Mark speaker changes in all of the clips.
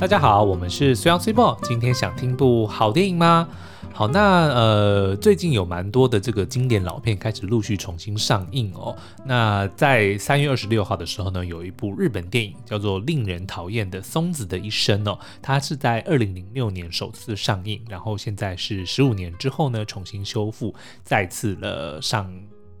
Speaker 1: 大家好，我们是虽阳虽报。今天想听部好电影吗？好，那呃，最近有蛮多的这个经典老片开始陆续重新上映哦。那在三月二十六号的时候呢，有一部日本电影叫做《令人讨厌的松子的一生》哦，它是在二零零六年首次上映，然后现在是十五年之后呢重新修复，再次了上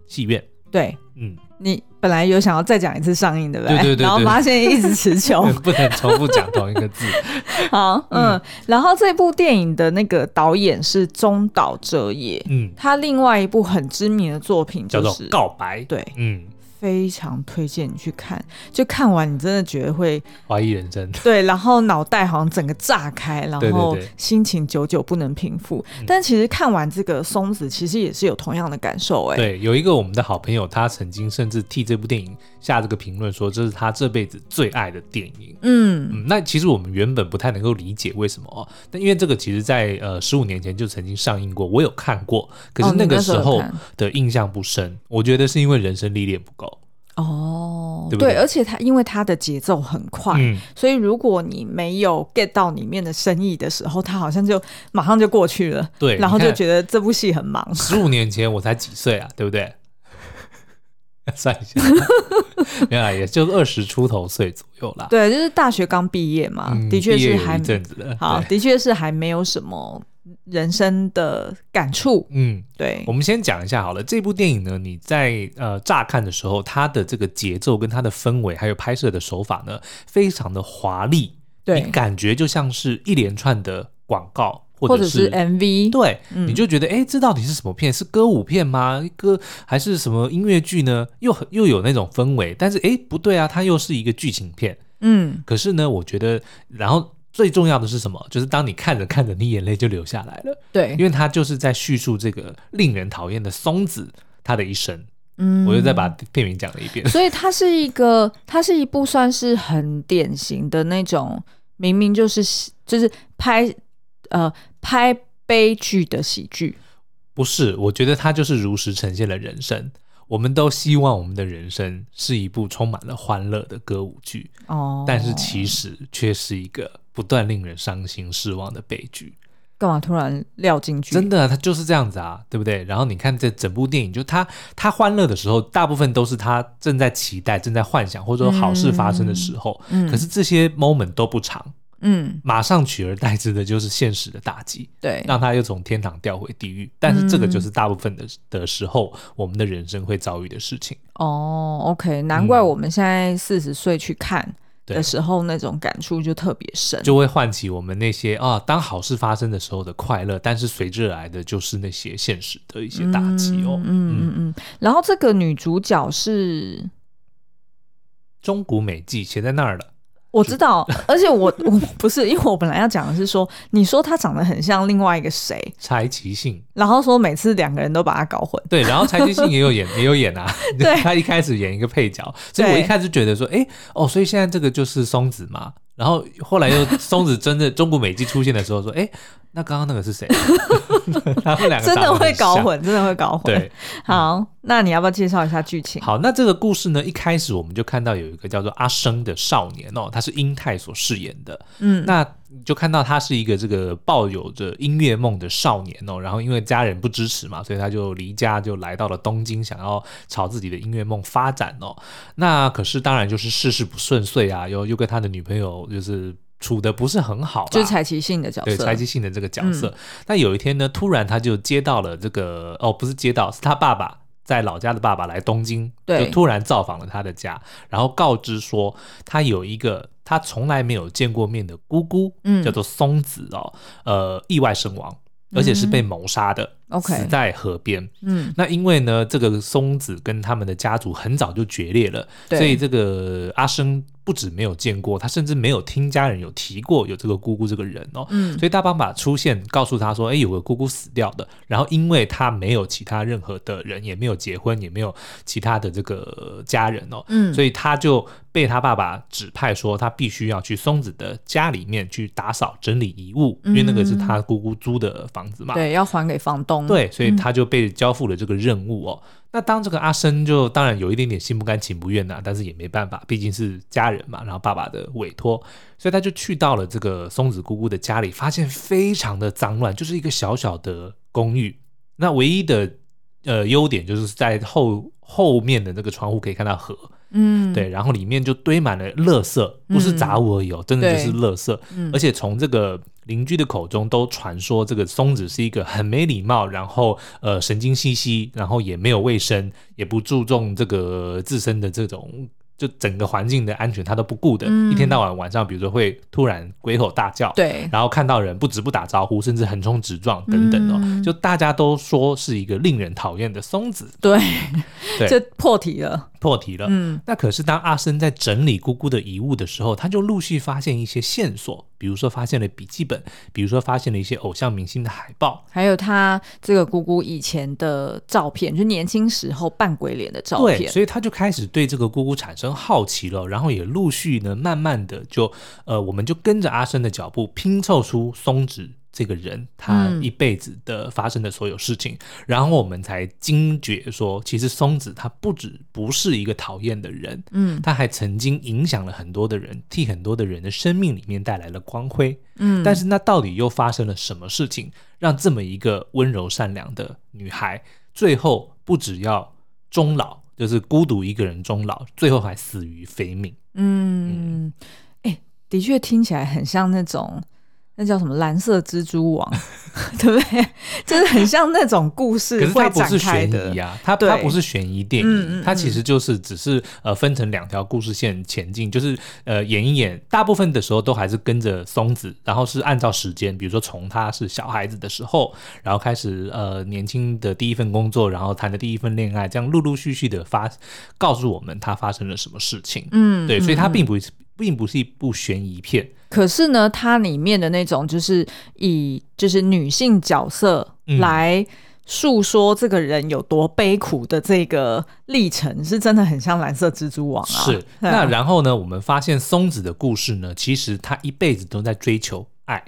Speaker 1: 戏院。
Speaker 2: 对，
Speaker 1: 嗯。
Speaker 2: 你本来有想要再讲一次上映，对不对？
Speaker 1: 对对对对，
Speaker 2: 然后发现一直持球，
Speaker 1: 不能重复讲同一个字。
Speaker 2: 好，嗯，嗯，然后这部电影的那个导演是中岛哲也，嗯，他另外一部很知名的作品就是，
Speaker 1: 叫做《告白》，
Speaker 2: 对，
Speaker 1: 嗯。
Speaker 2: 非常推荐你去看，就看完你真的觉得会
Speaker 1: 怀疑人生，
Speaker 2: 对，然后脑袋好像整个炸开，然后心情久久不能平复。但其实看完这个松子，其实也是有同样的感受哎。
Speaker 1: 对，有一个我们的好朋友，他曾经甚至替这部电影下这个评论，说这是他这辈子最爱的电影。嗯嗯，那其实我们原本不太能够理解为什么哦，但因为这个其实在呃十五年前就曾经上映过，我有看过，可是那个时候的印象不深。哦，我觉得是因为人生历练不够。
Speaker 2: 哦，对，对，而且它因为它的节奏很快，嗯，所以如果你没有 get 到里面的深意的时候，它好像就马上就过去了。
Speaker 1: 对，
Speaker 2: 然后就觉得这部戏很忙。
Speaker 1: 十五年前我才几岁啊，对不对？算一下，原来也就二十出头岁左右啦。
Speaker 2: 对，就是大学刚毕业嘛，嗯，的确是还
Speaker 1: 一阵子的。
Speaker 2: 好，的确是还没有什么。人生的感触，嗯，对，
Speaker 1: 我们先讲一下好了。这部电影呢，你在呃乍看的时候，它的这个节奏跟它的氛围，还有拍摄的手法呢，非常的华丽，
Speaker 2: 对，
Speaker 1: 你感觉就像是一连串的广告，
Speaker 2: 或者是 MV，
Speaker 1: 对，嗯，你就觉得，哎，这到底是什么片？是歌舞片吗？歌还是什么音乐剧呢？又又有那种氛围，但是哎，不对啊，它又是一个剧情片，嗯，可是呢，我觉得，然后。最重要的是什么？就是当你看着看着，你眼泪就流下来了。
Speaker 2: 对，
Speaker 1: 因为它就是在叙述这个令人讨厌的松子他的一生。嗯，我又再把片名讲了一遍。
Speaker 2: 所以它是一个，它是一部算是很典型的那种，明明就是就是拍呃拍悲剧的喜剧。
Speaker 1: 不是，我觉得它就是如实呈现了人生。我们都希望我们的人生是一部充满了欢乐的歌舞剧，哦，但是其实却是一个不断令人伤心失望的悲剧。
Speaker 2: 干嘛突然撂进去？
Speaker 1: 真的，他就是这样子啊，对不对？然后你看这整部电影，就他他欢乐的时候，大部分都是他正在期待、正在幻想，或者说好事发生的时候。嗯，可是这些 moment 都不长。嗯，马上取而代之的就是现实的打击，
Speaker 2: 对，
Speaker 1: 让他又从天堂掉回地狱。但是这个就是大部分的的时候，嗯、我们的人生会遭遇的事情。
Speaker 2: 哦，OK，难怪我们现在四十岁去看的时候，那种感触就特别深，
Speaker 1: 就会唤起我们那些啊，当好事发生的时候的快乐，但是随之而来的就是那些现实的一些打击哦。嗯
Speaker 2: 嗯嗯嗯。然后这个女主角是
Speaker 1: 中谷美纪，写在那儿了。
Speaker 2: 我知道，而且我我不是，因为我本来要讲的是说，你说他长得很像另外一个谁，
Speaker 1: 柴崎幸，
Speaker 2: 然后说每次两个人都把他搞混，
Speaker 1: 对，然后柴崎幸也有演，也有演啊，
Speaker 2: 对，
Speaker 1: 他一开始演一个配角，所以我一开始觉得说，哎，哦，所以现在这个就是松子嘛，然后后来又 松子真的中国美纪出现的时候说，哎。那刚刚那个是谁？他们两个真
Speaker 2: 的会搞混，真的会搞混。
Speaker 1: 对，
Speaker 2: 好，嗯、那你要不要介绍一下剧情？
Speaker 1: 好，那这个故事呢，一开始我们就看到有一个叫做阿生的少年哦，他是英泰所饰演的。嗯，那你就看到他是一个这个抱有着音乐梦的少年哦，然后因为家人不支持嘛，所以他就离家就来到了东京，想要朝自己的音乐梦发展哦。那可是当然就是事事不顺遂啊，又又跟他的女朋友就是。处的不是很好，
Speaker 2: 就是柴崎性的角色，
Speaker 1: 对柴崎性的这个角色。那、嗯、有一天呢，突然他就接到了这个，哦，不是接到，是他爸爸在老家的爸爸来东京，
Speaker 2: 对，
Speaker 1: 就突然造访了他的家，然后告知说他有一个他从来没有见过面的姑姑，嗯，叫做松子哦，呃，意外身亡，而且是被谋杀的。嗯
Speaker 2: OK，
Speaker 1: 死在河边。嗯，那因为呢，这个松子跟他们的家族很早就决裂了，对所以这个阿生不止没有见过，他甚至没有听家人有提过有这个姑姑这个人哦。嗯，所以大爸爸出现，告诉他说：“哎，有个姑姑死掉的。”然后因为他没有其他任何的人，也没有结婚，也没有其他的这个家人哦。嗯，所以他就被他爸爸指派说，他必须要去松子的家里面去打扫整理遗物，嗯、因为那个是他姑姑租的房子嘛。
Speaker 2: 对，要还给房东。
Speaker 1: 对，所以他就被交付了这个任务哦。嗯、那当这个阿生就当然有一点点心不甘情不愿呐、啊，但是也没办法，毕竟是家人嘛，然后爸爸的委托，所以他就去到了这个松子姑姑的家里，发现非常的脏乱，就是一个小小的公寓。那唯一的呃优点就是在后后面的那个窗户可以看到河。嗯，对，然后里面就堆满了垃圾，不是杂物而已，嗯、真的就是垃圾。嗯、而且从这个邻居的口中都传说，这个松子是一个很没礼貌，然后呃神经兮兮，然后也没有卫生，也不注重这个自身的这种。就整个环境的安全，他都不顾的，嗯、一天到晚晚上，比如说会突然鬼吼大叫，
Speaker 2: 对，
Speaker 1: 然后看到人不止不打招呼，甚至横冲直撞等等哦，嗯、就大家都说是一个令人讨厌的松子，
Speaker 2: 对，
Speaker 1: 对，
Speaker 2: 就破题了。
Speaker 1: 破题了。嗯，那可是当阿生在整理姑姑的遗物的时候，他就陆续发现一些线索，比如说发现了笔记本，比如说发现了一些偶像明星的海报，
Speaker 2: 还有他这个姑姑以前的照片，就年轻时候扮鬼脸的照片。
Speaker 1: 对，所以他就开始对这个姑姑产生好奇了，然后也陆续呢，慢慢的就呃，我们就跟着阿生的脚步拼凑出松子。这个人他一辈子的发生的所有事情，嗯、然后我们才惊觉说，其实松子他不止不是一个讨厌的人，嗯，他还曾经影响了很多的人，替很多的人的生命里面带来了光辉，嗯，但是那到底又发生了什么事情，让这么一个温柔善良的女孩，最后不只要终老，就是孤独一个人终老，最后还死于非命？
Speaker 2: 嗯，哎、嗯，的确听起来很像那种。那叫什么蓝色蜘蛛网，对不对？就是很像那种故事会展开的。可是它不是悬疑啊，
Speaker 1: 它它不是悬疑电影，嗯嗯嗯，它其实就是只是呃分成两条故事线前进，就是呃演一演，大部分的时候都还是跟着松子，然后是按照时间，比如说从他是小孩子的时候，然后开始呃年轻的第一份工作，然后谈的第一份恋爱，这样陆陆续续的发告诉我们他发生了什么事情。嗯，对，所以它并不是并不是一部悬疑片。
Speaker 2: 可是呢，它里面的那种就是以就是女性角色来诉说这个人有多悲苦的这个历程，嗯、是真的很像蓝色蜘蛛网啊。
Speaker 1: 是，啊、那然后呢，我们发现松子的故事呢，其实她一辈子都在追求爱。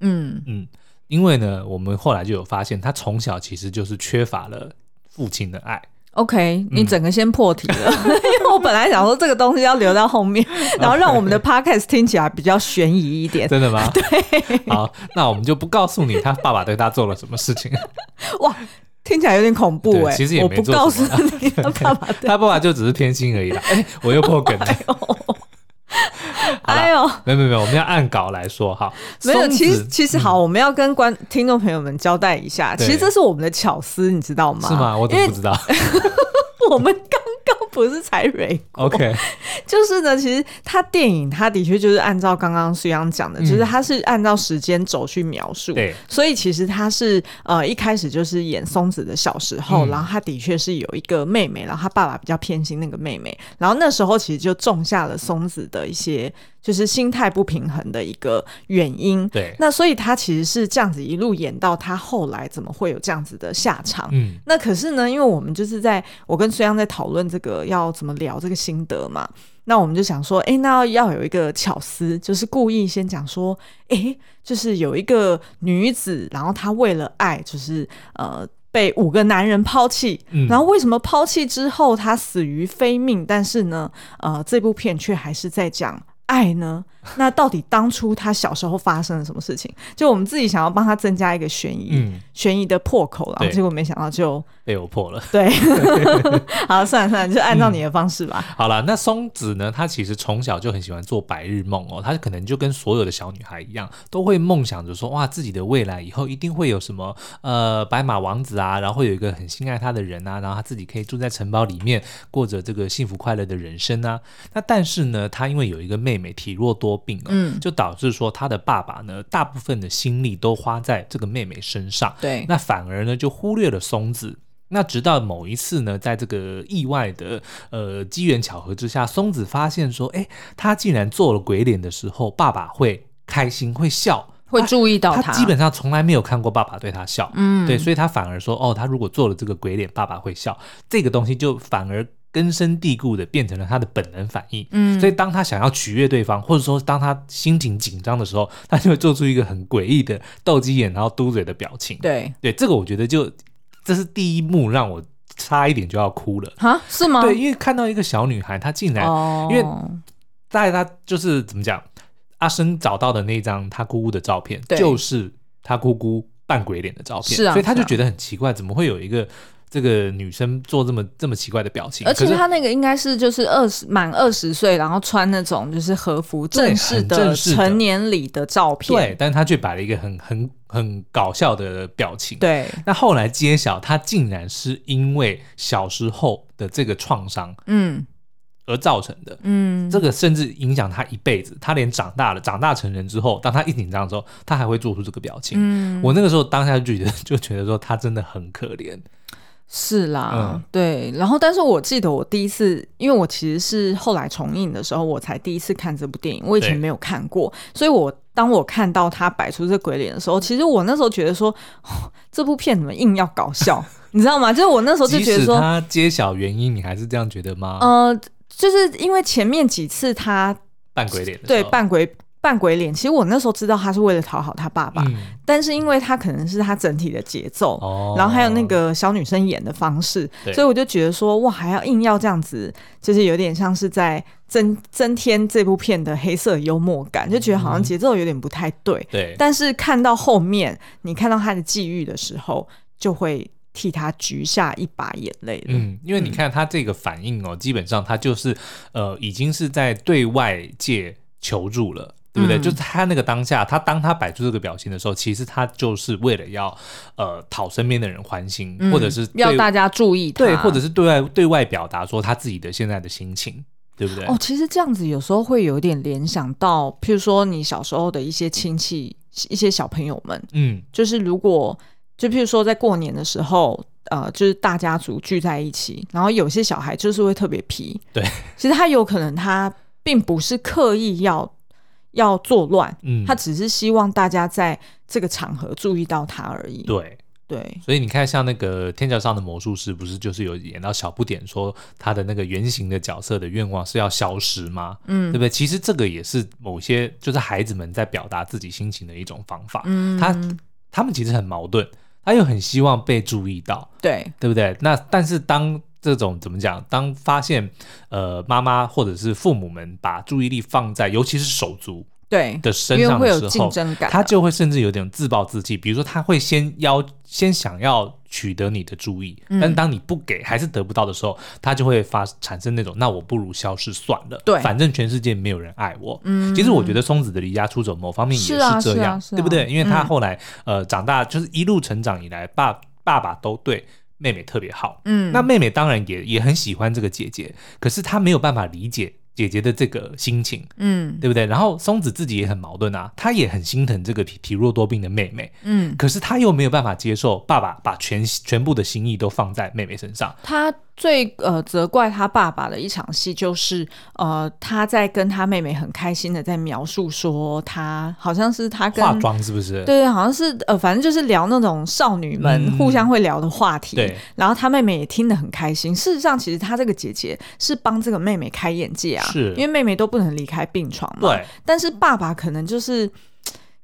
Speaker 1: 嗯嗯，因为呢，我们后来就有发现，她从小其实就是缺乏了父亲的爱。
Speaker 2: OK，你整个先破题了，嗯、因为我本来想说这个东西要留到后面，然后让我们的 Podcast 听起来比较悬疑一点。
Speaker 1: 真的吗？
Speaker 2: 对。
Speaker 1: 好，那我们就不告诉你他爸爸对他做了什么事情。
Speaker 2: 哇，听起来有点恐怖哎、欸。
Speaker 1: 其实也没做什么。我不告诉你他爸爸，
Speaker 2: 他
Speaker 1: 爸爸就只是偏心而已啦。哎，我又破梗了。
Speaker 2: 哎 呦，
Speaker 1: 没有没有没有，我们要按稿来说哈。
Speaker 2: 没有，其实其实好，我们要跟观听众朋友们交代一下，其实这是我们的巧思，你知道吗？
Speaker 1: 是吗？我怎么不知道？
Speaker 2: 我们刚 刚不是才蕊过
Speaker 1: ？OK，
Speaker 2: 就是呢，其实他电影他的确就是按照刚刚苏阳讲的，就是他是按照时间轴去描述，对，所以其实他是呃一开始就是演松子的小时候，然后他的确是有一个妹妹，然后他爸爸比较偏心那个妹妹，然后那时候其实就种下了松子的一些。就是心态不平衡的一个原因。
Speaker 1: 对，
Speaker 2: 那所以他其实是这样子一路演到他后来怎么会有这样子的下场？嗯，那可是呢，因为我们就是在我跟孙杨在讨论这个要怎么聊这个心得嘛，那我们就想说，哎、欸，那要有一个巧思，就是故意先讲说，哎、欸，就是有一个女子，然后她为了爱，就是呃被五个男人抛弃，嗯、然后为什么抛弃之后她死于非命？但是呢，呃，这部片却还是在讲。爱呢？那到底当初他小时候发生了什么事情？就我们自己想要帮他增加一个悬疑，嗯、悬疑的破口，然后结果没想到就
Speaker 1: 被我破了。
Speaker 2: 对，好，算了算了，就按照你的方式吧。
Speaker 1: 嗯、好了，那松子呢？她其实从小就很喜欢做白日梦哦。她可能就跟所有的小女孩一样，都会梦想着说，哇，自己的未来以后一定会有什么呃白马王子啊，然后会有一个很心爱她的人啊，然后她自己可以住在城堡里面，过着这个幸福快乐的人生啊。那但是呢，她因为有一个妹妹体弱多病哦，嗯，就导致说他的爸爸呢，大部分的心力都花在这个妹妹身上，
Speaker 2: 对，
Speaker 1: 那反而呢就忽略了松子。那直到某一次呢，在这个意外的呃机缘巧合之下，松子发现说，哎，他竟然做了鬼脸的时候，爸爸会开心会笑，
Speaker 2: 会注意到他。
Speaker 1: 他基本上从来没有看过爸爸对他笑，嗯，对，所以他反而说，哦，他如果做了这个鬼脸，爸爸会笑，这个东西就反而。根深蒂固的变成了他的本能反应。嗯，所以当他想要取悦对方，或者说当他心情紧张的时候，他就会做出一个很诡异的斗鸡眼，然后嘟嘴的表情。
Speaker 2: 对
Speaker 1: 对，这个我觉得就这是第一幕让我差一点就要哭了。
Speaker 2: 啊，是吗？
Speaker 1: 对，因为看到一个小女孩，她竟然，哦、因为在她就是怎么讲，阿生找到的那张她姑姑的照片，就是她姑姑扮鬼脸的照片，是啊，所以他就觉得很奇怪，怎么会有一个。这个女生做这么这么奇怪的表情，
Speaker 2: 而且她那个应该是就是二十满二十岁，然后穿那种就是和服正式的成年礼的照片，
Speaker 1: 对，但是她却摆了一个很很很搞笑的表情，
Speaker 2: 对。
Speaker 1: 那后来揭晓，她竟然是因为小时候的这个创伤，嗯，而造成的，嗯，这个甚至影响她一辈子。她连长大了，长大成人之后，当她一紧张的时候，她还会做出这个表情。嗯，我那个时候当下就觉得 就觉得说她真的很可怜。
Speaker 2: 是啦，嗯、对，然后但是我记得我第一次，因为我其实是后来重映的时候，我才第一次看这部电影，我以前没有看过，所以我当我看到他摆出这鬼脸的时候，其实我那时候觉得说，哦、这部片怎么硬要搞笑，你知道吗？就是我那时候就觉得说，
Speaker 1: 他揭晓原因，你还是这样觉得吗？
Speaker 2: 呃，就是因为前面几次他
Speaker 1: 扮鬼脸，
Speaker 2: 对，扮鬼。扮鬼脸，其实我那时候知道他是为了讨好他爸爸，嗯、但是因为他可能是他整体的节奏，哦、然后还有那个小女生演的方式，所以我就觉得说，哇，还要硬要这样子，就是有点像是在增增添这部片的黑色幽默感，就觉得好像节奏有点不太对。对、嗯，但是看到后面，你看到他的际遇的时候，就会替他掬下一把眼泪。
Speaker 1: 嗯，因为你看他这个反应哦，嗯、基本上他就是呃，已经是在对外界求助了。对不对？嗯、就是他那个当下，他当他摆出这个表情的时候，其实他就是为了要呃讨身边的人欢心，嗯、或者是
Speaker 2: 要大家注意他，
Speaker 1: 对，或者是对外对外表达说他自己的现在的心情，对不对？
Speaker 2: 哦，其实这样子有时候会有点联想到，譬如说你小时候的一些亲戚、一些小朋友们，嗯，就是如果就譬如说在过年的时候，呃，就是大家族聚在一起，然后有些小孩就是会特别皮，
Speaker 1: 对，
Speaker 2: 其实他有可能他并不是刻意要。要作乱，嗯，他只是希望大家在这个场合注意到他而已。
Speaker 1: 对对，所以你看，像那个《天桥上的魔术师》，不是就是有演到小不点说他的那个原型的角色的愿望是要消失吗？嗯，对不对？其实这个也是某些就是孩子们在表达自己心情的一种方法。嗯，他他们其实很矛盾，他又很希望被注意到，
Speaker 2: 对
Speaker 1: 对不对？那但是当这种怎么讲？当发现呃妈妈或者是父母们把注意力放在尤其是手足对的身上的时候，他就会甚至有点自暴自弃。比如说，他会先要先想要取得你的注意，嗯、但当你不给还是得不到的时候，他就会发产生那种那我不如消失算了。对，反正全世界没有人爱我。嗯，其实我觉得松子的离家出走某方面也是这样，啊啊啊、对不对？因为他后来、嗯、呃长大，就是一路成长以来，爸爸爸都对。妹妹特别好，嗯，那妹妹当然也也很喜欢这个姐姐，可是她没有办法理解。姐姐的这个心情，嗯，对不对？然后松子自己也很矛盾啊，她也很心疼这个体体弱多病的妹妹，嗯，可是她又没有办法接受爸爸把全全部的心意都放在妹妹身上。
Speaker 2: 他最呃责怪他爸爸的一场戏，就是呃他在跟他妹妹很开心的在描述说，他好像是他跟
Speaker 1: 化妆是不是？
Speaker 2: 对对，好像是呃，反正就是聊那种少女们互相会聊的话题。嗯、对，然后他妹妹也听得很开心。事实上，其实他这个姐姐是帮这个妹妹开眼界啊。是，因为妹妹都不能离开病床嘛。对，但是爸爸可能就是，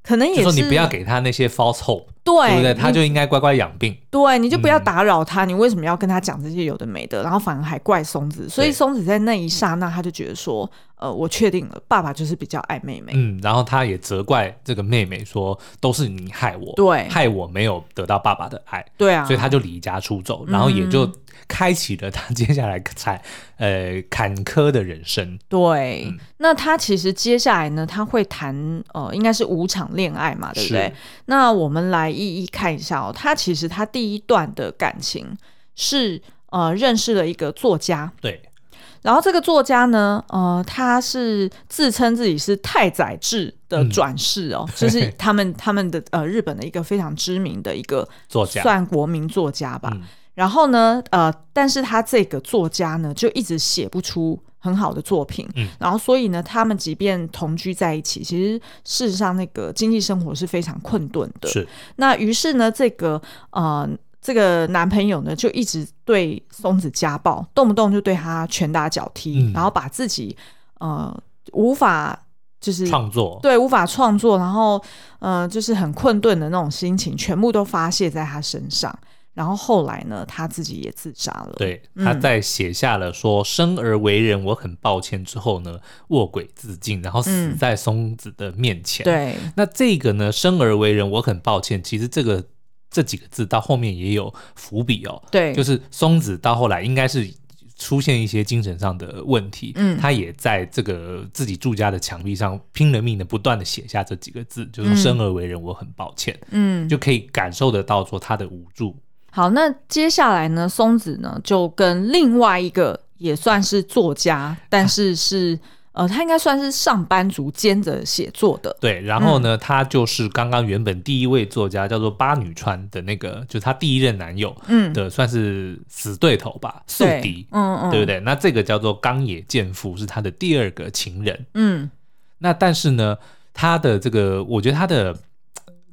Speaker 2: 可能也是
Speaker 1: 说你不要给他那些 false hope。对，对不对？他就应该乖乖养病。
Speaker 2: 对，你就不要打扰他。嗯、你为什么要跟他讲这些有的没的？然后反而还怪松子。所以松子在那一刹那，他就觉得说：“呃，我确定了，爸爸就是比较爱妹妹。”
Speaker 1: 嗯，然后他也责怪这个妹妹说：“都是你害我，对，害我没有得到爸爸的爱。”对啊，所以他就离家出走，然后也就开启了他 接下来才呃坎坷的人生。
Speaker 2: 对，嗯、那他其实接下来呢，他会谈呃，应该是五场恋爱嘛，对不对？那我们来。一一看一下哦，他其实他第一段的感情是呃认识了一个作家，
Speaker 1: 对，
Speaker 2: 然后这个作家呢，呃，他是自称自己是太宰治的转世哦，嗯、就是他们他们的呃日本的一个非常知名的一个作家，算国民作家吧。嗯、然后呢，呃，但是他这个作家呢，就一直写不出。很好的作品，嗯，然后所以呢，他们即便同居在一起，其实事实上那个经济生活是非常困顿的。是，那于是呢，这个呃，这个男朋友呢，就一直对松子家暴，动不动就对她拳打脚踢，嗯、然后把自己呃无法就是
Speaker 1: 创作，
Speaker 2: 对，无法创作，然后呃就是很困顿的那种心情，全部都发泄在她身上。然后后来呢，他自己也自杀了。
Speaker 1: 对，他在写下了说“生而为人，我很抱歉”之后呢，卧轨自尽，然后死在松子的面前。
Speaker 2: 嗯、对，
Speaker 1: 那这个呢，“生而为人，我很抱歉”，其实这个这几个字到后面也有伏笔哦。
Speaker 2: 对，
Speaker 1: 就是松子到后来应该是出现一些精神上的问题，嗯，他也在这个自己住家的墙壁上拼了命的不断的写下这几个字，就是“生而为人，我很抱歉”，嗯，就可以感受得到说他的无助。
Speaker 2: 好，那接下来呢，松子呢就跟另外一个也算是作家，但是是呃，他应该算是上班族兼着写作的。
Speaker 1: 对，然后呢，嗯、他就是刚刚原本第一位作家叫做八女川的那个，就是他第一任男友嗯的，算是死对头吧，宿敌，嗯嗯，对不对？那这个叫做冈野健夫，是他的第二个情人。嗯，那但是呢，他的这个，我觉得他的。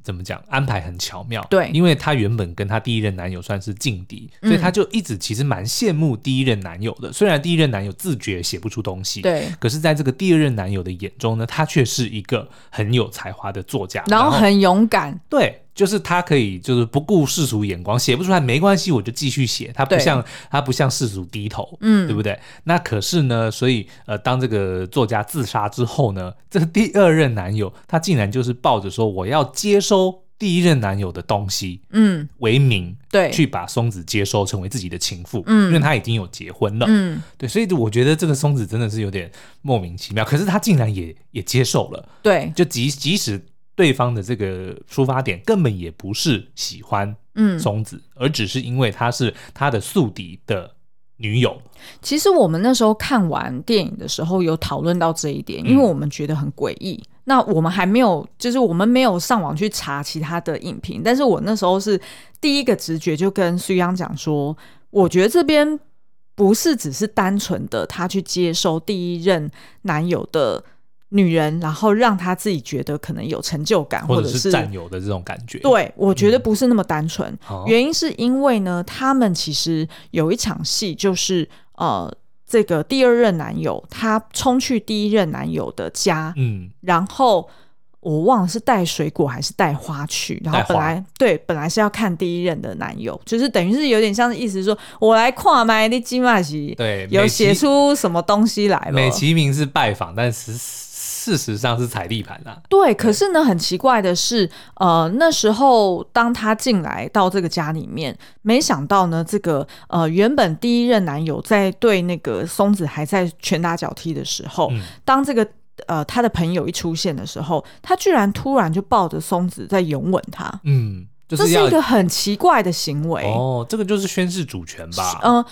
Speaker 1: 怎么讲？安排很巧妙，
Speaker 2: 对，
Speaker 1: 因为她原本跟她第一任男友算是劲敌，嗯、所以她就一直其实蛮羡慕第一任男友的。虽然第一任男友自觉写不出东西，
Speaker 2: 对，
Speaker 1: 可是在这个第二任男友的眼中呢，他却是一个很有才华的作家，
Speaker 2: 然后很勇敢，
Speaker 1: 对。就是他可以，就是不顾世俗眼光，写不出来没关系，我就继续写。他不像他不向世俗低头，嗯，对不对？那可是呢，所以呃，当这个作家自杀之后呢，这个第二任男友他竟然就是抱着说我要接收第一任男友的东西，嗯，为名，
Speaker 2: 对，
Speaker 1: 去把松子接收成为自己的情妇，嗯，因为他已经有结婚了，嗯，对，所以我觉得这个松子真的是有点莫名其妙，可是他竟然也也接受了，
Speaker 2: 对，
Speaker 1: 就即即使。对方的这个出发点根本也不是喜欢嗯松子，嗯、而只是因为她是他的宿敌的女友。
Speaker 2: 其实我们那时候看完电影的时候有讨论到这一点，因为我们觉得很诡异。嗯、那我们还没有，就是我们没有上网去查其他的影评，但是我那时候是第一个直觉就跟苏央讲说，我觉得这边不是只是单纯的他去接收第一任男友的。女人，然后让她自己觉得可能有成就感，或者是
Speaker 1: 占有的这种感觉。
Speaker 2: 对，我觉得不是那么单纯。嗯、原因是因为呢，他们其实有一场戏，就是呃，这个第二任男友他冲去第一任男友的家，嗯，然后我忘了是带水果还是带花去，然后本来花对，本来是要看第一任的男友，就是等于是有点像是意思是说我来跨麦的金马戏，
Speaker 1: 对，
Speaker 2: 有写出什么东西来了。
Speaker 1: 美其名是拜访，但是。事实上是踩地盘啊。
Speaker 2: 对，可是呢，很奇怪的是，呃，那时候当他进来到这个家里面，没想到呢，这个呃，原本第一任男友在对那个松子还在拳打脚踢的时候，嗯、当这个呃他的朋友一出现的时候，他居然突然就抱着松子在拥吻他。嗯，就是、这是一个很奇怪的行为。
Speaker 1: 哦，这个就是宣示主权吧？
Speaker 2: 嗯、呃，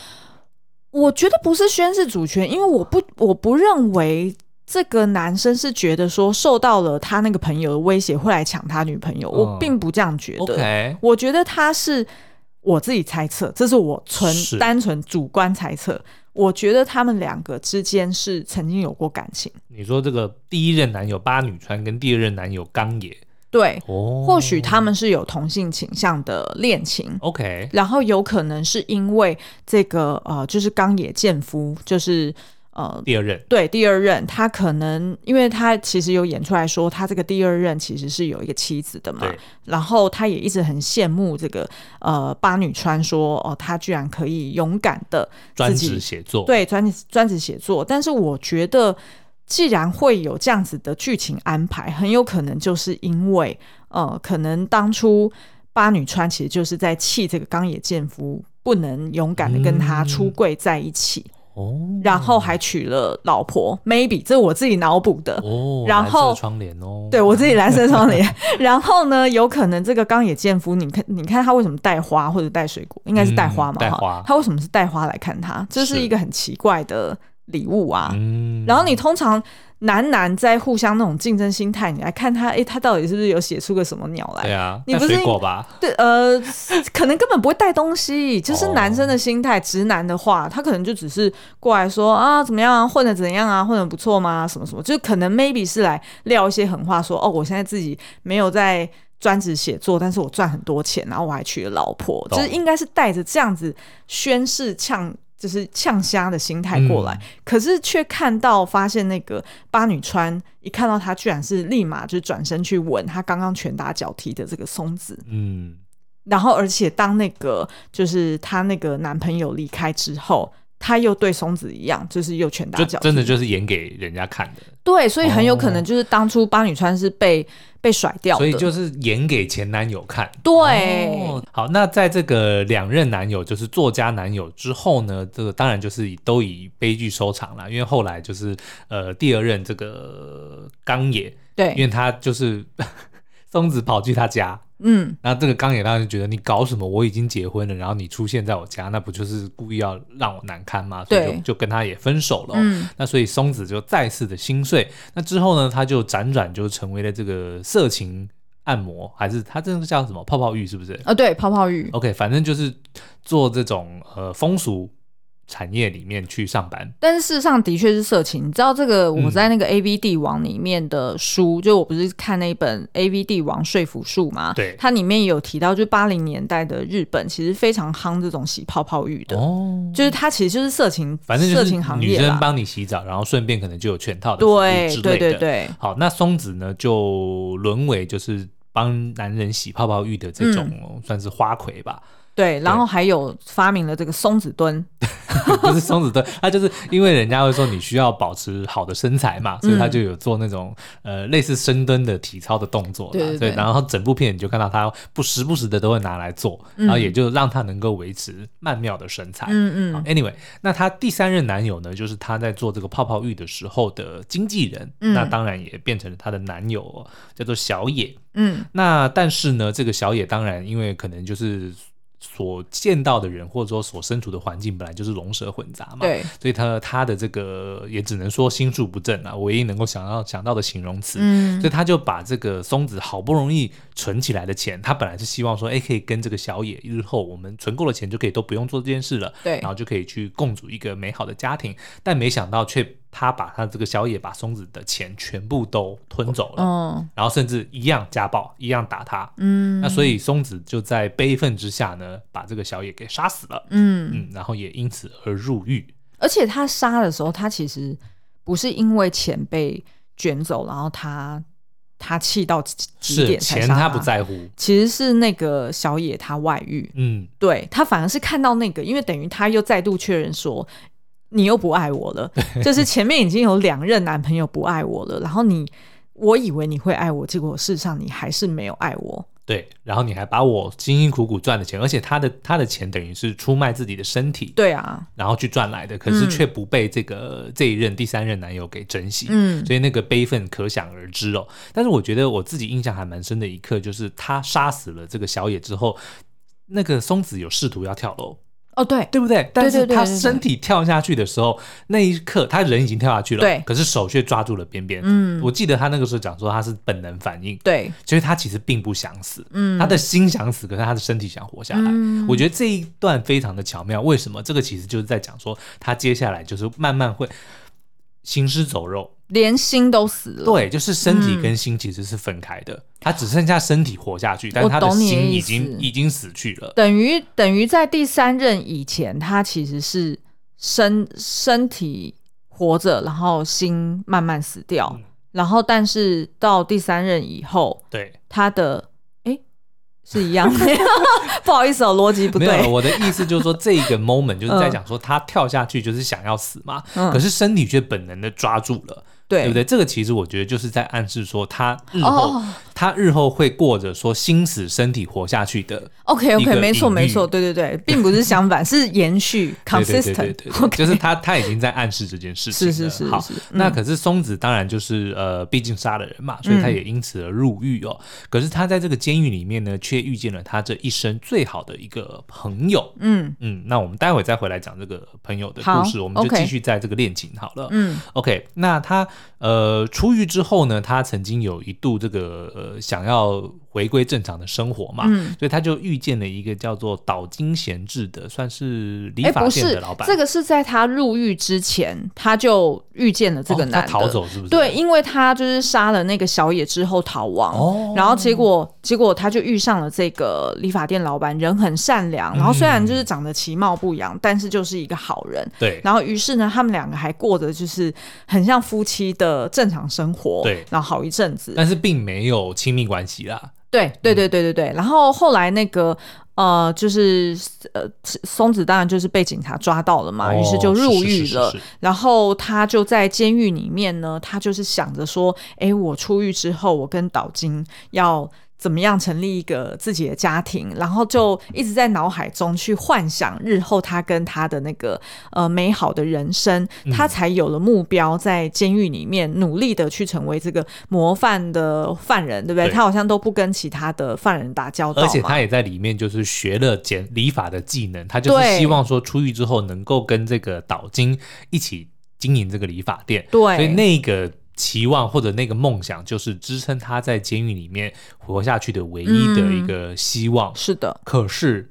Speaker 2: 我觉得不是宣示主权，因为我不，我不认为。这个男生是觉得说受到了他那个朋友的威胁，会来抢他女朋友。嗯、我并不这样觉得。
Speaker 1: Okay
Speaker 2: 我觉得他是我自己猜测，这是我纯是单纯主观猜测。我觉得他们两个之间是曾经有过感情。
Speaker 1: 你说这个第一任男友八女川跟第二任男友冈野，
Speaker 2: 对，哦、或许他们是有同性倾向的恋情。
Speaker 1: OK，
Speaker 2: 然后有可能是因为这个呃，就是冈野健夫，就是。呃，
Speaker 1: 第二任。
Speaker 2: 对第二任，他可能因为他其实有演出来说，他这个第二任其实是有一个妻子的嘛，对。然后他也一直很羡慕这个呃八女川说，说哦，他居然可以勇敢的
Speaker 1: 专职写作，
Speaker 2: 对专专职写作。但是我觉得，既然会有这样子的剧情安排，很有可能就是因为呃，可能当初八女川其实就是在气这个冈野健夫不能勇敢的跟他出柜在一起。嗯哦，然后还娶了老婆，maybe 这是我自己脑补的。哦，然后
Speaker 1: 窗帘哦，
Speaker 2: 对我自己蓝色窗帘。然后呢，有可能这个冈野健夫，你看，你看他为什么带花或者带水果？应该是带花嘛？
Speaker 1: 带花。
Speaker 2: 他为什么是带花来看他？这是一个很奇怪的礼物啊。嗯。然后你通常。男男在互相那种竞争心态，你来看他，哎、欸，他到底是不是有写出个什么鸟来？
Speaker 1: 对啊，
Speaker 2: 你不是
Speaker 1: 水果吧？
Speaker 2: 对，呃，可能根本不会带东西，就是男生的心态。直男的话，他可能就只是过来说啊，怎么样啊，混的怎样啊，混的不错吗？什么什么，就可能 maybe 是来撂一些狠话说，说哦，我现在自己没有在专职写作，但是我赚很多钱，然后我还娶了老婆，就是应该是带着这样子宣誓呛，就是呛虾的心态过来，嗯、可是却看到发现那个八女川一看到他，居然是立马就转身去吻他刚刚拳打脚踢的这个松子，
Speaker 1: 嗯，
Speaker 2: 然后而且当那个就是他那个男朋友离开之后。他又对松子一样，就是又拳打脚踢，
Speaker 1: 真的就是演给人家看的。
Speaker 2: 对，所以很有可能就是当初八女川是被、哦、被甩掉的，
Speaker 1: 所以就是演给前男友看。
Speaker 2: 对、
Speaker 1: 哦，好，那在这个两任男友就是作家男友之后呢，这个当然就是以都以悲剧收场了，因为后来就是呃第二任这个冈野，
Speaker 2: 对，
Speaker 1: 因为他就是松子跑去他家。
Speaker 2: 嗯，
Speaker 1: 那这个冈野当然就觉得你搞什么？我已经结婚了，然后你出现在我家，那不就是故意要让我难堪吗？所以就就跟他也分手了。嗯，那所以松子就再次的心碎。那之后呢，他就辗转就成为了这个色情按摩，还是他这个叫什么泡泡浴？是不是？
Speaker 2: 啊，对，泡泡浴。
Speaker 1: OK，反正就是做这种呃风俗。产业里面去上班，
Speaker 2: 但是事实上的确是色情。你知道这个？我在那个 A V 帝王里面的书，嗯、就我不是看那本 A V 帝王说服术嘛？
Speaker 1: 对，
Speaker 2: 它里面也有提到，就八零年代的日本其实非常夯这种洗泡泡浴的，哦，就是它其实就是色情，
Speaker 1: 反正
Speaker 2: 色情行业，
Speaker 1: 女生帮你洗澡，然后顺便可能就有全套的对。
Speaker 2: 对对对。
Speaker 1: 好，那松子呢就沦为就是帮男人洗泡泡浴的这种、嗯、算是花魁吧。
Speaker 2: 对，然后还有发明了这个松子蹲，
Speaker 1: 不是松子蹲，他就是因为人家会说你需要保持好的身材嘛，所以他就有做那种呃类似深蹲的体操的动作，对，对，对，对，然后整部片你就看到他不时不时的都会拿来做，然后也就让他能够维持曼妙的身材。嗯嗯。Anyway，那他第三任男友呢，就是他在做这个泡泡浴的时候的经纪人，嗯、那当然也变成了他的男友，叫做小野。嗯。那但是呢，这个小野当然因为可能就是。所见到的人，或者说所身处的环境，本来就是龙蛇混杂嘛，
Speaker 2: 对，
Speaker 1: 所以他他的这个也只能说心术不正啊，唯一能够想到想到的形容词，
Speaker 2: 嗯，
Speaker 1: 所以他就把这个松子好不容易存起来的钱，他本来是希望说，哎，可以跟这个小野日后我们存够了钱就可以都不用做这件事了，
Speaker 2: 对，
Speaker 1: 然后就可以去共组一个美好的家庭，但没想到却。他把他这个小野把松子的钱全部都吞走了，
Speaker 2: 嗯，
Speaker 1: 然后甚至一样家暴，一样打他，
Speaker 2: 嗯，
Speaker 1: 那所以松子就在悲愤之下呢，把这个小野给杀死了，
Speaker 2: 嗯
Speaker 1: 嗯，然后也因此而入狱。
Speaker 2: 而且他杀的时候，他其实不是因为钱被卷走，然后他他气到极点才杀他，
Speaker 1: 是钱他。不在乎，
Speaker 2: 其实是那个小野他外遇，
Speaker 1: 嗯，
Speaker 2: 对，他反而是看到那个，因为等于他又再度确认说。你又不爱我了，就是前面已经有两任男朋友不爱我了，然后你，我以为你会爱我，结果事实上你还是没有爱我。
Speaker 1: 对，然后你还把我辛辛苦苦赚的钱，而且他的他的钱等于是出卖自己的身体，
Speaker 2: 对啊，
Speaker 1: 然后去赚来的，可是却不被这个、嗯、这一任第三任男友给珍惜，
Speaker 2: 嗯，
Speaker 1: 所以那个悲愤可想而知哦。但是我觉得我自己印象还蛮深的一刻，就是他杀死了这个小野之后，那个松子有试图要跳楼。
Speaker 2: 哦，对，
Speaker 1: 对不对？但是他身体跳下去的时候，那一刻他人已经跳下去了，
Speaker 2: 对，
Speaker 1: 可是手却抓住了边边。
Speaker 2: 嗯，
Speaker 1: 我记得他那个时候讲说他是本能反应，
Speaker 2: 对，
Speaker 1: 所以他其实并不想死，
Speaker 2: 嗯，
Speaker 1: 他的心想死，可是他的身体想活下来。
Speaker 2: 嗯，
Speaker 1: 我觉得这一段非常的巧妙。为什么？这个其实就是在讲说他接下来就是慢慢会行尸走肉。
Speaker 2: 连心都死了，
Speaker 1: 对，就是身体跟心其实是分开的，他、嗯、只剩下身体活下去，但他的心已经已经死去了。
Speaker 2: 等于等于在第三任以前，他其实是身身体活着，然后心慢慢死掉，嗯、然后但是到第三任以后，
Speaker 1: 对
Speaker 2: 他的。是一样的，不好意思哦，逻辑不对。
Speaker 1: 没有，我的意思就是说，这个 moment 就是在讲说，他跳下去就是想要死嘛，
Speaker 2: 嗯、
Speaker 1: 可是身体却本能的抓住了。对，不对？这个其实我觉得就是在暗示说，他日后、哦、他日后会过着说心死身体活下去的。
Speaker 2: OK OK，没错没错，对对对，并不是相反，是延续 consistent。
Speaker 1: 就是他他已经在暗示这件事情。
Speaker 2: 是是是。
Speaker 1: 好，那可是松子当然就是呃，毕竟杀了人嘛，所以他也因此而入狱哦。嗯、可是他在这个监狱里面呢，却遇见了他这一生最好的一个朋友。
Speaker 2: 嗯
Speaker 1: 嗯，那我们待会再回来讲这个朋友的故事，我们就继续在这个恋情好了。
Speaker 2: 嗯
Speaker 1: ，OK，那他。呃，出狱之后呢，他曾经有一度这个呃想要回归正常的生活嘛，嗯，所以他就遇见了一个叫做岛津贤治的，算是理发店的老板。
Speaker 2: 这个是在他入狱之前，他就遇见了这个男的。哦，他
Speaker 1: 逃走是不是？
Speaker 2: 对，因为他就是杀了那个小野之后逃亡，哦，然后结果结果他就遇上了这个理发店老板，人很善良，然后虽然就是长得其貌不扬，嗯，但是就是一个好人。
Speaker 1: 对，
Speaker 2: 然后于是呢，他们两个还过着就是很像夫妻的正常生活。
Speaker 1: 对，
Speaker 2: 然后好一阵子，
Speaker 1: 但是并没有亲密关系啦。
Speaker 2: 对对对对对对，然后后来那个呃，就是呃，松子当然就是被警察抓到了嘛，哦、于是就入狱了。然后他就在监狱里面呢，他就是想着说，哎，我出狱之后，我跟岛津要。怎么样成立一个自己的家庭，然后就一直在脑海中去幻想日后他跟他的那个呃美好的人生，他才有了目标，在监狱里面努力的去成为这个模范的犯人，对不对？对，他好像都不跟其他的犯人打交道，
Speaker 1: 而且他也在里面就是学了剪理发的技能，他就是希望说出狱之后能够跟这个岛津一起经营这个理发店，
Speaker 2: 对，
Speaker 1: 所以那个。期望或者那个梦想，就是支撑他在监狱里面活下去的唯一的一个希望。
Speaker 2: 嗯、是的，
Speaker 1: 可是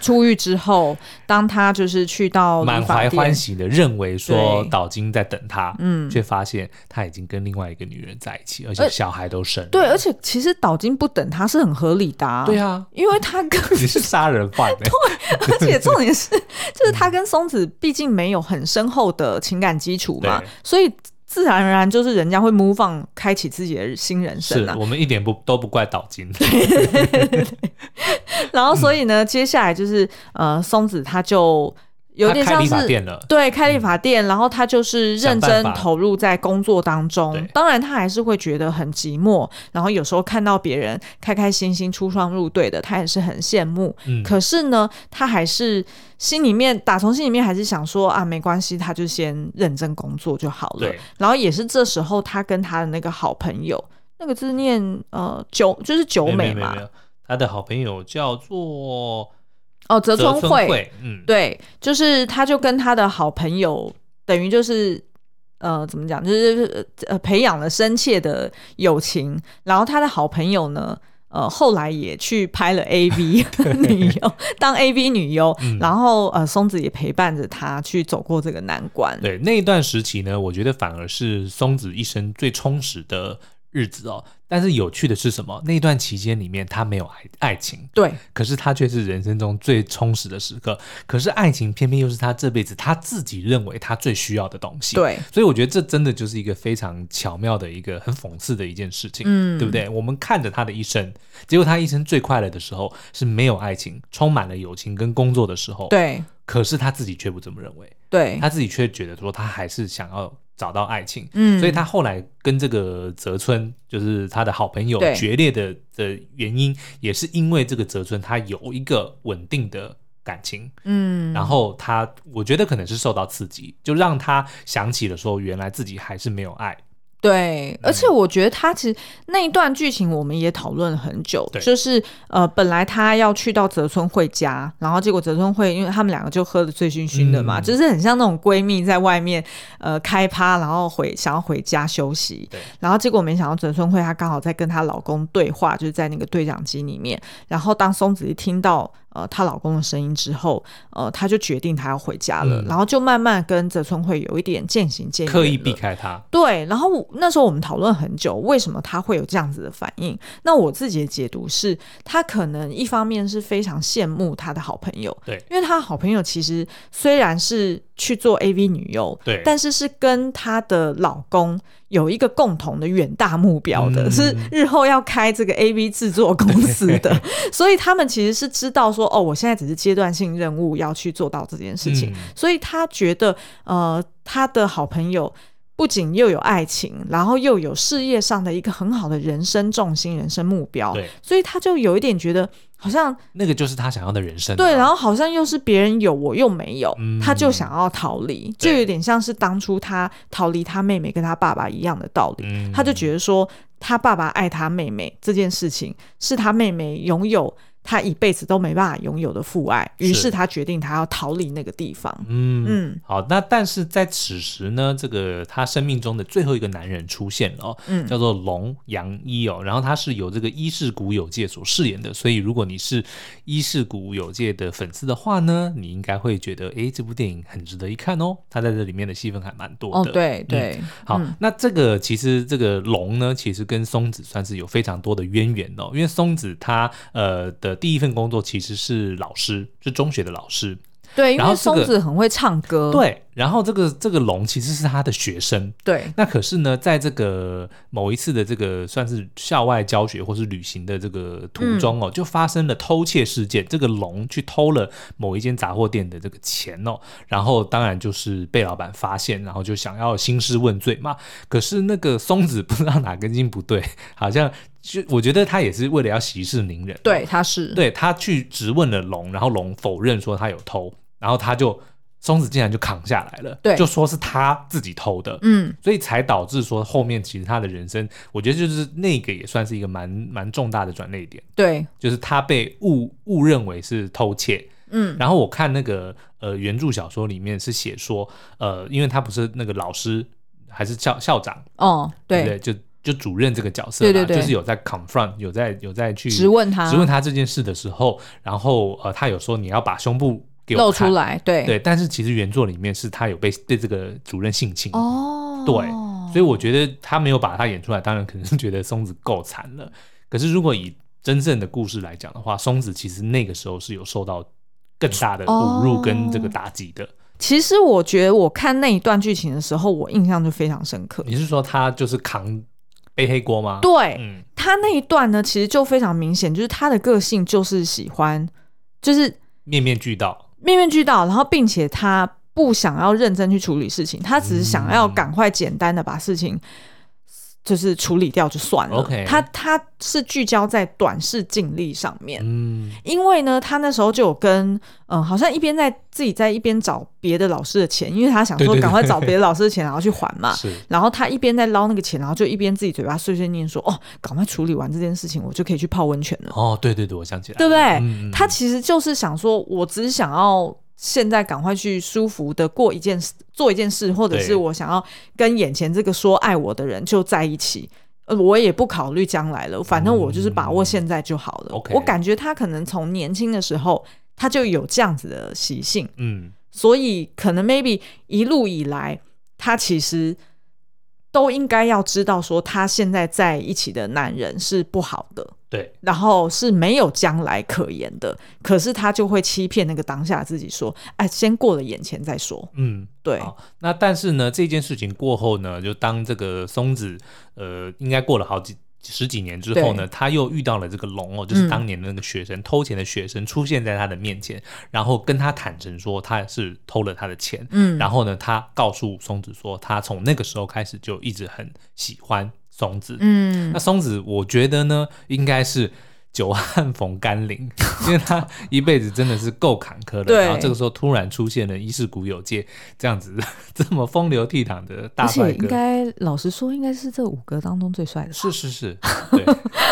Speaker 2: 出狱之后，当他就是去到
Speaker 1: 满怀欢喜的认为说岛津在等他，嗯，却发现他已经跟另外一个女人在一起，而且小孩都生了。
Speaker 2: 对，而且其实岛津不等他是很合理的、啊。
Speaker 1: 对啊，
Speaker 2: 因为他跟
Speaker 1: 你是杀人犯、欸。
Speaker 2: 对，而且重点是，就是他跟松子毕竟没有很深厚的情感基础嘛，所以。自然而然就是人家会 move on，开启自己的新人生啊！
Speaker 1: 是我们一点不都不怪岛津。
Speaker 2: 然后所以呢，嗯、接下来就是呃，松子他就有点像是对，开理发店，嗯、然后他就是认真投入在工作当中。当然，他还是会觉得很寂寞，然后有时候看到别人开开心心出双入对的，他也是很羡慕。嗯、可是呢，他还是。心里面打从心里面还是想说啊，没关系，他就先认真工作就好了。对。然后也是这时候，他跟他的那个好朋友，那个字念呃九，就是九美嘛。他
Speaker 1: 的好朋友叫做
Speaker 2: 哦泽村惠。
Speaker 1: 嗯，
Speaker 2: 对，就是他就跟他的好朋友，等于就是呃怎么讲，就是呃培养了深切的友情。然后他的好朋友呢。呃，后来也去拍了 AV 女优，当 AV 女优，嗯、然后呃，松子也陪伴着他去走过这个难关。
Speaker 1: 对，那一段时期呢，我觉得反而是松子一生最充实的日子哦。但是有趣的是什么？那段期间里面，他没有爱爱情，
Speaker 2: 对，
Speaker 1: 可是他却是人生中最充实的时刻。可是爱情偏偏又是他这辈子他自己认为他最需要的东西。
Speaker 2: 对，
Speaker 1: 所以我觉得这真的就是一个非常巧妙的一个很讽刺的一件事情，嗯，对不对？我们看着他的一生，结果他一生最快乐的时候是没有爱情，充满了友情跟工作的时候，
Speaker 2: 对。
Speaker 1: 可是他自己却不这么认为，
Speaker 2: 对，
Speaker 1: 他自己却觉得说他还是想要。找到爱情，嗯，所以他后来跟这个泽村，就是他的好朋友决裂的的原因，也是因为这个泽村他有一个稳定的感情，嗯，然后他我觉得可能是受到刺激，就让他想起了说，原来自己还是没有爱。
Speaker 2: 对，而且我觉得他其实那一段剧情我们也讨论了很久，就是呃，本来他要去到泽村惠家，然后结果泽村惠因为他们两个就喝得醉醺醺的嘛，嗯、就是很像那种闺蜜在外面呃开趴，然后回想要回家休息，然后结果没想到泽村惠她刚好在跟她老公对话，就是在那个对讲机里面，然后当松子一听到。呃，她老公的声音之后，呃，她就决定她要回家了，嗯、然后就慢慢跟泽村会有一点渐行渐远，
Speaker 1: 刻意避开他。
Speaker 2: 对，然后那时候我们讨论很久，为什么他会有这样子的反应？那我自己的解读是，他可能一方面是非常羡慕他的好朋友，
Speaker 1: 对，
Speaker 2: 因为他好朋友其实虽然是去做 AV 女优，
Speaker 1: 对，
Speaker 2: 但是是跟她的老公。有一个共同的远大目标的，嗯、是日后要开这个 AV 制作公司的，所以他们其实是知道说，哦，我现在只是阶段性任务要去做到这件事情，嗯、所以他觉得，呃，他的好朋友不仅又有爱情，然后又有事业上的一个很好的人生重心、人生目
Speaker 1: 标，
Speaker 2: 所以他就有一点觉得。好像
Speaker 1: 那个就是他想要的人生，
Speaker 2: 对，然后好像又是别人有我又没有，嗯、他就想要逃离，就有点像是当初他逃离他妹妹跟他爸爸一样的道理，嗯、他就觉得说他爸爸爱他妹妹这件事情是他妹妹拥有他一辈子都没办法拥有的父爱，于是他决定他要逃离那个地方。
Speaker 1: 嗯嗯，好，那但是在此时呢，这个他生命中的最后一个男人出现了，嗯，叫做龙洋一哦，然后他是由这个伊势谷友界所饰演的，所以如果你是伊势谷友界的粉丝的话呢，你应该会觉得，哎，这部电影很值得一看哦，他在这里面的戏份还蛮多的。
Speaker 2: 哦，对对，
Speaker 1: 嗯、好，嗯、那这个其实这个龙呢，其实跟松子算是有非常多的渊源哦，因为松子他呃的。第一份工作其实是老师，是中学的老师。
Speaker 2: 对，因为松子很会唱歌。
Speaker 1: 对，然后这个这个龙其实是他的学生。
Speaker 2: 对，
Speaker 1: 那可是呢，在这个某一次的这个算是校外教学或是旅行的这个途中哦，嗯、就发生了偷窃事件。这个龙去偷了某一间杂货店的这个钱哦，然后当然就是被老板发现，然后就想要兴师问罪嘛。可是那个松子不知道哪根筋不对，好像就我觉得他也是为了要息事宁人。
Speaker 2: 对，他是。
Speaker 1: 对他去质问了龙，然后龙否认说他有偷。然后他就松子竟然就扛下来了，对，就说是他自己偷的，嗯，所以才导致说后面其实他的人生，我觉得就是那个也算是一个蛮蛮重大的转捩点，
Speaker 2: 对，
Speaker 1: 就是他被误误认为是偷窃，嗯，然后我看那个呃原著小说里面是写说，呃，因为他不是那个老师还是校校长，
Speaker 2: 哦，对，
Speaker 1: 对，就就主任这个角色，
Speaker 2: 对对对，
Speaker 1: 就是有在 confront，有在有在去
Speaker 2: 质问他，
Speaker 1: 质问他这件事的时候，然后呃，他有说你要把胸部给。
Speaker 2: 露出来，对
Speaker 1: 对，但是其实原作里面是他有被对这个主任性侵哦，对，所以我觉得他没有把他演出来，当然可能是觉得松子够惨了。可是如果以真正的故事来讲的话，松子其实那个时候是有受到更大的侮辱跟这个打击的。
Speaker 2: 其实我觉得我看那一段剧情的时候，我印象就非常深刻。
Speaker 1: 你是说他就是扛背黑锅吗？
Speaker 2: 对，嗯，他那一段呢，其实就非常明显，就是他的个性就是喜欢，就是
Speaker 1: 面面俱到。
Speaker 2: 面面俱到，然后并且他不想要认真去处理事情，他只是想要赶快简单的把事情就是处理掉就算了。
Speaker 1: Okay.
Speaker 2: 他他是聚焦在短视近利上面，嗯，因为呢，他那时候就有跟嗯，好像一边在自己在一边找别的老师的钱，因为他想说赶快找别的 老师的钱，然后去还嘛。
Speaker 1: 是，
Speaker 2: 然后他一边在捞那个钱，然后就一边自己嘴巴碎碎念说：“哦，赶快处理完这件事情，我就可以去泡温泉了。”
Speaker 1: 哦，对对对，我想起来，
Speaker 2: 对不对？
Speaker 1: 嗯、
Speaker 2: 他其实就是想说，我只是想要。现在赶快去舒服的过一件事，做一件事，或者是我想要跟眼前这个说爱我的人就在一起，呃，我也不考虑将来了，反正我就是把握现在就好了。
Speaker 1: 嗯，
Speaker 2: 我感觉他可能从年轻的时候他就有这样子的习性，
Speaker 1: 嗯，
Speaker 2: 所以可能 maybe 一路以来他其实。都应该要知道，说他现在在一起的男人是不好的，
Speaker 1: 对，
Speaker 2: 然后是没有将来可言的。可是他就会欺骗那个当下自己说：“哎，先过了眼前再说。”
Speaker 1: 嗯，
Speaker 2: 对。
Speaker 1: 那但是呢，这件事情过后呢，就当这个松子，呃，应该过了好几。十几年之后呢，他又遇到了这个龙哦，就是当年的那个学生、嗯、偷钱的学生出现在他的面前，然后跟他坦诚说他是偷了他的钱。嗯，然后呢，他告诉松子说，他从那个时候开始就一直很喜欢松子。嗯，那松子我觉得呢，应该是。久旱逢甘霖，因为他一辈子真的是够坎坷的。对然后这个时候突然出现了伊势古有介这样子 这么风流倜傥的大帅哥，
Speaker 2: 应该老实说，应该是这五个当中最帅的。
Speaker 1: 是是是，对。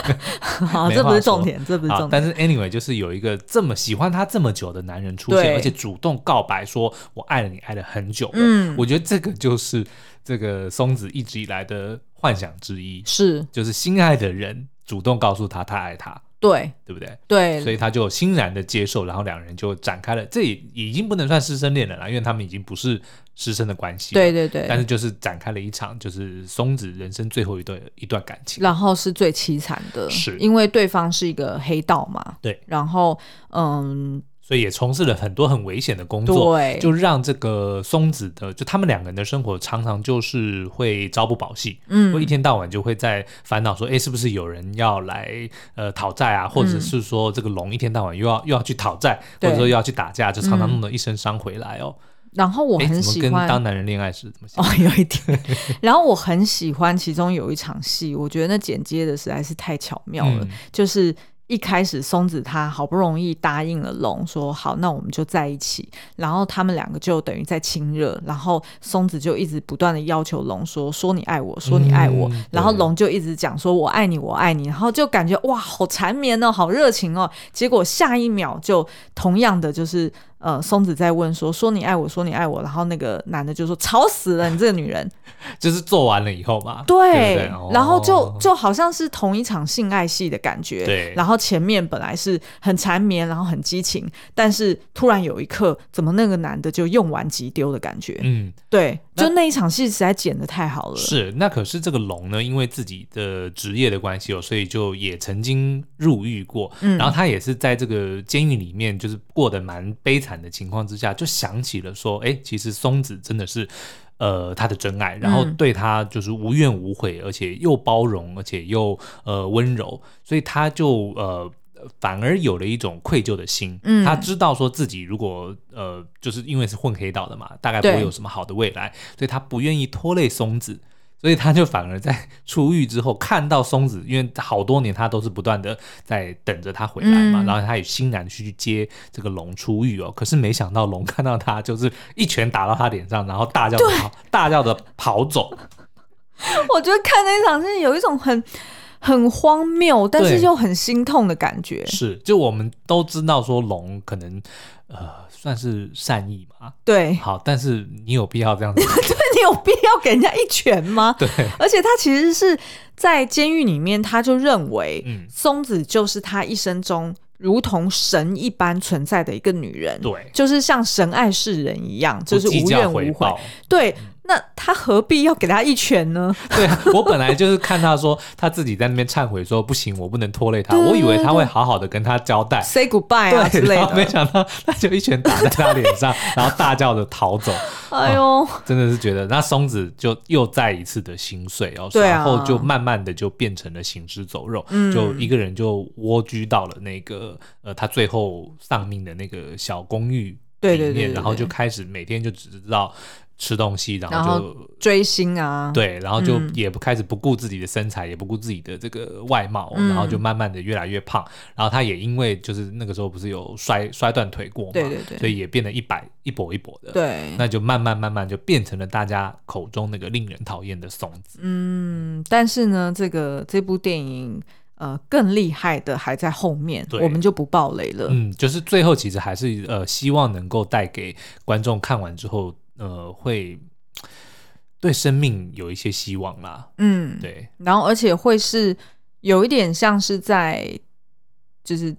Speaker 2: 好，这不是重点，这不是重点。
Speaker 1: 但是 anyway，就是有一个这么喜欢他这么久的男人出现，而且主动告白说“我爱了你，爱了很久了”。嗯，我觉得这个就是这个松子一直以来的幻想之一，
Speaker 2: 是
Speaker 1: 就是心爱的人主动告诉他他爱他。
Speaker 2: 对，
Speaker 1: 对不对？
Speaker 2: 对，
Speaker 1: 所以他就欣然的接受，然后两人就展开了，这也已经不能算师生恋了啦，因为他们已经不是师生的关系。
Speaker 2: 对对对。
Speaker 1: 但是就是展开了一场，就是松子人生最后一段一段感情，
Speaker 2: 然后是最凄惨的，
Speaker 1: 是
Speaker 2: 因为对方是一个黑道嘛。
Speaker 1: 对，
Speaker 2: 然后嗯。
Speaker 1: 所以也从事了很多很危险的工作，
Speaker 2: 对，
Speaker 1: 就让这个松子的，就他们两个人的生活常常就是会朝不保夕，
Speaker 2: 嗯，
Speaker 1: 会一天到晚就会在烦恼说，哎，是不是有人要来呃讨债啊，或者是说这个龙一天到晚又要又要去讨债，或者说又要去打架，就常常弄得一身伤回来哦。
Speaker 2: 然后我很喜欢
Speaker 1: 跟当男人恋爱是怎么
Speaker 2: 哦，有一点。然后我很喜欢其中有一场戏，我觉得那剪接的实在是太巧妙了，就是。一开始松子他好不容易答应了龙，说好，那我们就在一起。然后他们两个就等于在亲热，然后松子就一直不断的要求龙说：“说你爱我，说你爱我。嗯”然后龙就一直讲说：“我爱你，我爱你。”然后就感觉哇，好缠绵哦，好热情哦。结果下一秒就同样的就是。呃，松子在问说：“说你爱我，说你爱我。”然后那个男的就说：“吵死了，你这个女人！”
Speaker 1: 就是做完了以后嘛。
Speaker 2: 对，对对哦、然后就就好像是同一场性爱戏的感觉。
Speaker 1: 对。
Speaker 2: 然后前面本来是很缠绵，然后很激情，但是突然有一刻，怎么那个男的就用完即丢的感觉？嗯，对。就那一场戏实在剪的太好了。
Speaker 1: 是，那可是这个龙呢，因为自己的职业的关系哦，所以就也曾经入狱过。嗯。然后他也是在这个监狱里面，就是过得蛮悲惨。惨的情况之下，就想起了说，哎，其实松子真的是，呃，他的真爱，然后对他就是无怨无悔，而且又包容，而且又呃温柔，所以他就呃反而有了一种愧疚的心。嗯，他知道说自己如果呃就是因为是混黑道的嘛，大概不会有什么好的未来，所以他不愿意拖累松子。所以他就反而在出狱之后看到松子，因为好多年他都是不断的在等着他回来嘛，嗯、然后他也欣然去接这个龙出狱哦。可是没想到龙看到他就是一拳打到他脸上，然后大叫的跑，大叫的跑走。
Speaker 2: 我觉得看那场是有一种很很荒谬，但是又很心痛的感觉。
Speaker 1: 是，就我们都知道说龙可能呃。算是善意嘛？
Speaker 2: 对，
Speaker 1: 好，但是你有必要这样子？
Speaker 2: 有必要给人家一拳吗？
Speaker 1: 对，
Speaker 2: 而且他其实是在监狱里面，他就认为，嗯，松子就是他一生中如同神一般存在的一个女人，
Speaker 1: 对，
Speaker 2: 就是像神爱世人一样，就是无怨无悔，对。那他何必要给他一拳呢？
Speaker 1: 对啊，我本来就是看他说他自己在那边忏悔说不行，我不能拖累他。我以为他会好好的跟他交代
Speaker 2: ，say goodbye 啊之类的。
Speaker 1: 然后没想到他就一拳打在他脸上，然后大叫着逃走。
Speaker 2: 哎呦，
Speaker 1: 真的是觉得那松子就又再一次的心碎哦，然后就慢慢的就变成了行尸走肉，就一个人就蜗居到了那个呃他最后丧命的那个小公寓里面，然后就开始每天就只知道。吃东西，然后就
Speaker 2: 后追星啊，
Speaker 1: 对，然后就也不开始不顾自己的身材，嗯、也不顾自己的这个外貌，嗯、然后就慢慢的越来越胖。然后他也因为就是那个时候不是有摔摔断腿过嘛，
Speaker 2: 对对对，
Speaker 1: 所以也变得一摆一跛一跛的。
Speaker 2: 对，
Speaker 1: 那就慢慢慢慢就变成了大家口中那个令人讨厌的松子。
Speaker 2: 嗯，但是呢，这个这部电影呃更厉害的还在后面，我们就不爆雷了。
Speaker 1: 嗯，就是最后其实还是呃希望能够带给观众看完之后。呃，会对生命有一些希望啦。嗯，对。
Speaker 2: 然后，而且会是有一点像是在，就是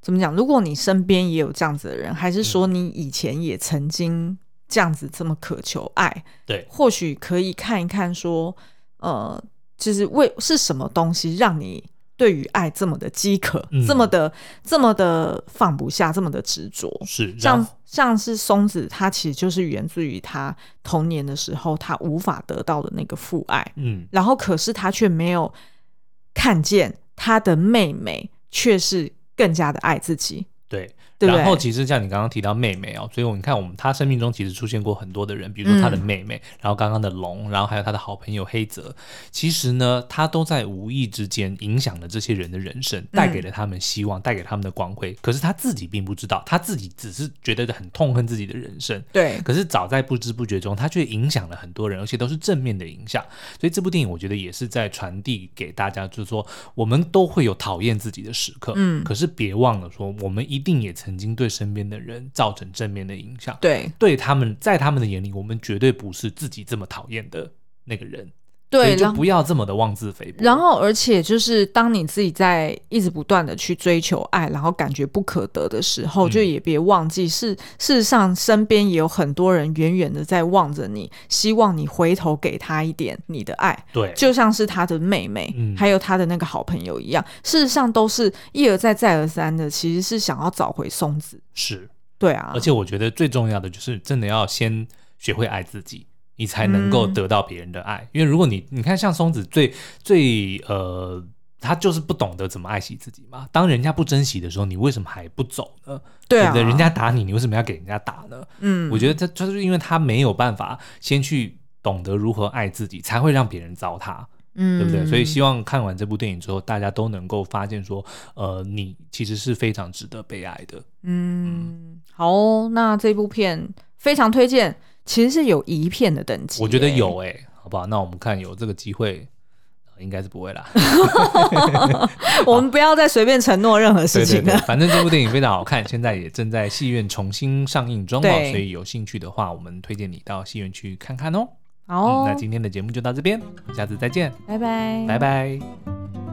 Speaker 2: 怎么讲？如果你身边也有这样子的人，还是说你以前也曾经这样子这么渴求爱？
Speaker 1: 对、嗯，
Speaker 2: 或许可以看一看，说，呃，就是为是什么东西让你。对于爱这么的饥渴，嗯、这么的这么的放不下，这么的执着，
Speaker 1: 是
Speaker 2: 像像是松子，他其实就是源自于他童年的时候，他无法得到的那个父爱，嗯，然后可是他却没有看见他的妹妹却是更加的爱自己，
Speaker 1: 对。然后其实像你刚刚提到妹妹哦，所以我们看我们他生命中其实出现过很多的人，比如说他的妹妹，嗯、然后刚刚的龙，然后还有他的好朋友黑泽。其实呢，他都在无意之间影响了这些人的人生，带给了他们希望，带给他们的光辉。可是他自己并不知道，他自己只是觉得很痛恨自己的人生。
Speaker 2: 对。
Speaker 1: 可是早在不知不觉中，他却影响了很多人，而且都是正面的影响。所以这部电影我觉得也是在传递给大家，就是说我们都会有讨厌自己的时刻，嗯，可是别忘了说，我们一定也曾经对身边的人造成正面的影响，
Speaker 2: 对，
Speaker 1: 对他们在他们的眼里，我们绝对不是自己这么讨厌的那个人。对，就不要这么的妄自菲薄。
Speaker 2: 然后，而且就是当你自己在一直不断的去追求爱，然后感觉不可得的时候，嗯、就也别忘记，是事实上身边也有很多人远远的在望着你，希望你回头给他一点你的爱。
Speaker 1: 对，
Speaker 2: 就像是他的妹妹，嗯、还有他的那个好朋友一样，事实上都是一而再再而三的，其实是想要找回松子。
Speaker 1: 是，
Speaker 2: 对啊。
Speaker 1: 而且我觉得最重要的就是，真的要先学会爱自己。你才能够得到别人的爱，嗯、因为如果你你看像松子最最呃，他就是不懂得怎么爱惜自己嘛。当人家不珍惜的时候，你为什么还不走呢？
Speaker 2: 对啊，
Speaker 1: 人家打你，你为什么要给人家打呢？嗯，我觉得他就是因为他没有办法先去懂得如何爱自己，才会让别人糟蹋。嗯，对不对？所以希望看完这部电影之后，大家都能够发现说，呃，你其实是非常值得被爱的。
Speaker 2: 嗯，好哦，那这部片非常推荐，其实是有一片的等级，
Speaker 1: 我觉得有哎、欸，好不好？那我们看有这个机会。应该是不会啦，
Speaker 2: 我们不要再随便承诺任何事情了。
Speaker 1: 对对对，反正这部电影非常好看，现在也正在戏院重新上映中哦，所以有兴趣的话，我们推荐你到戏院去看看哦。
Speaker 2: 好哦，
Speaker 1: 嗯，那今天的节目就到这边，下次再见，
Speaker 2: 拜拜，
Speaker 1: 拜拜。